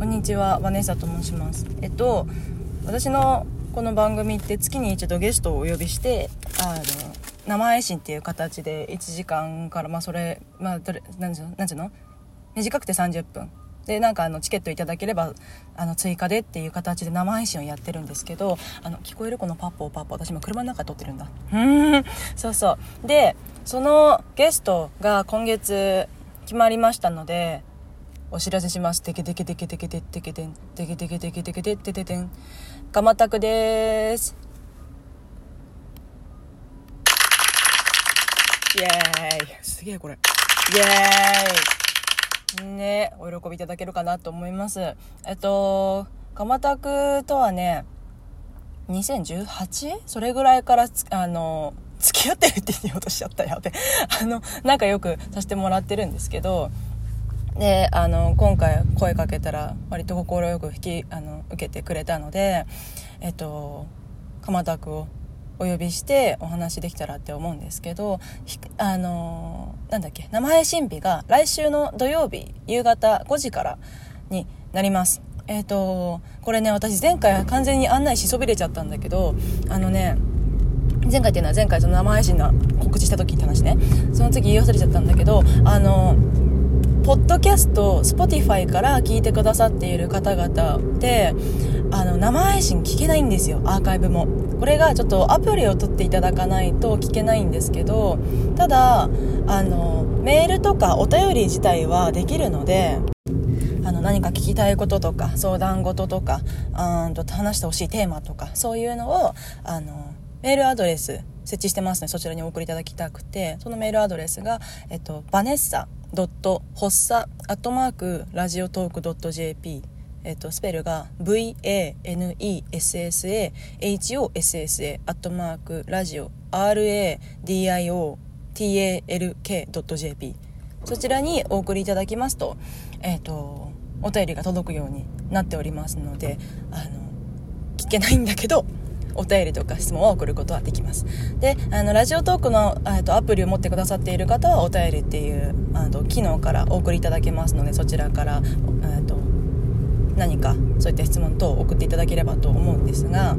こんにちはバネッサと申します。えっと私のこの番組って月に一度ゲストをお呼びしてあの生配信っていう形で1時間からまあそれまあどれ何ていうの？短くて30分。でなんかあのチケットいただければあの追加でっていう形で生配信をやってるんですけどあの聞こえるこのパッポーパッポー私も車の中で撮ってるんだ。うん。そうそう。でそのゲストが今月決まりましたのでお知らせしますテケテケテケテケテテケテンテケテケテケテケテテテテンガマタクですイエーイすげえこれイエーイね、お喜びいただけるかなと思います。えっと、蒲田区とはね、2018? それぐらいからあの、付き合ってるって言おうとしちゃったよって。あの、仲良くさせてもらってるんですけど、で、あの、今回声かけたら割と快く引き、あの、受けてくれたので、えっと、蒲田区をお呼びしてお話できたらって思うんですけど、あの、なんだっけ、生配信日が来週の土曜日夕方5時からになります。えっ、と、これね、私前回完全に案内しそびれちゃったんだけど、あのね、前回っていうのは前回その生配信の告知した時って話ね。その次言い忘れちゃったんだけど、あのポッドキャスト、スポティファイから聞いてくださっている方々で、あの、生配信聞けないんですよ、アーカイブも。これがちょっとアプリを取っていただかないと聞けないんですけどただあのメールとかお便り自体はできるのであの何か聞きたいこととか相談事とかうんと話してほしいテーマとかそういうのをあのメールアドレス設置してますのでそちらにお送りいただきたくて。そのメールアドレスが、えっと、バネッサドットホッサアットマークラジオトークドット JP えっと、スペルが VANESSAHOSSA アットマークラジオ RADIOTALK.jp そちらにお送りいただきますと、えっと、お便りが届くようになっておりますので、あの、聞けないんだけど、お便りとか質問を送ることはできます。で、あの、ラジオトークのとアプリを持ってくださっている方はお便りっていうあの機能からお送りいただけますので、そちらから、と何かそういった質問等を送っていただければと思うんですがあ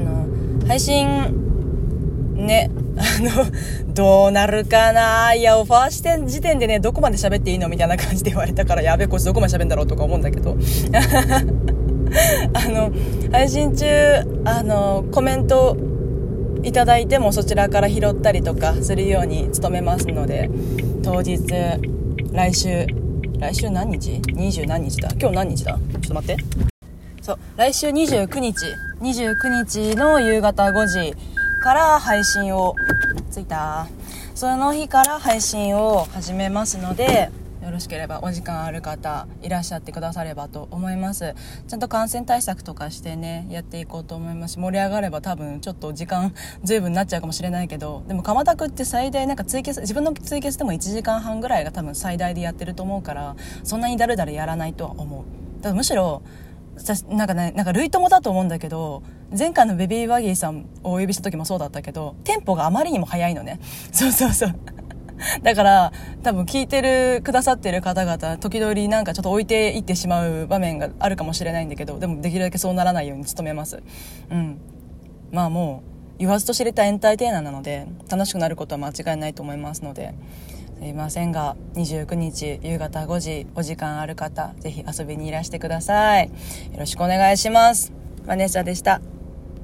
の配信ねあのどうなるかな？いやオファーして時点でねどこまで喋っていいの？みたいな感じで言われたからやべえこいつどこまで喋るんだろう？とか思うんだけど。あの配信中あのコメントいただいてもそちらから拾ったりとかするように努めますので当日来週来週何日 ?20 何日だ？今日何日だ？ちょっと待って。そう、来週29日、29日の夕方5時から配信を、ついた。その日から配信を始めますので、よろしければお時間ある方いらっしゃってくださればと思いますちゃんと感染対策とかしてねやっていこうと思いますし盛り上がれば多分ちょっと時間随分になっちゃうかもしれないけどでも鎌田区って最大なんかツイキャス自分のツイキャスでも1時間半ぐらいが多分最大でやってると思うからそんなにだるだるやらないとは思うだむしろなんかね、なんか類友だと思うんだけど、前回のベビーバギーさんをお呼びした時もそうだったけど、テンポがあまりにも速いのね。そうそうそう。だから、多分聞いてる、くださってる方々、時々なんかちょっと置いていってしまう場面があるかもしれないんだけど、でもできるだけそうならないように努めます。うん。まあもう、言わずと知れたエンターテイナーなので、楽しくなることは間違いないと思いますので、すいませんが、29日夕方5時、お時間ある方、ぜひ遊びにいらしてください。よろしくお願いします。マネーサでした。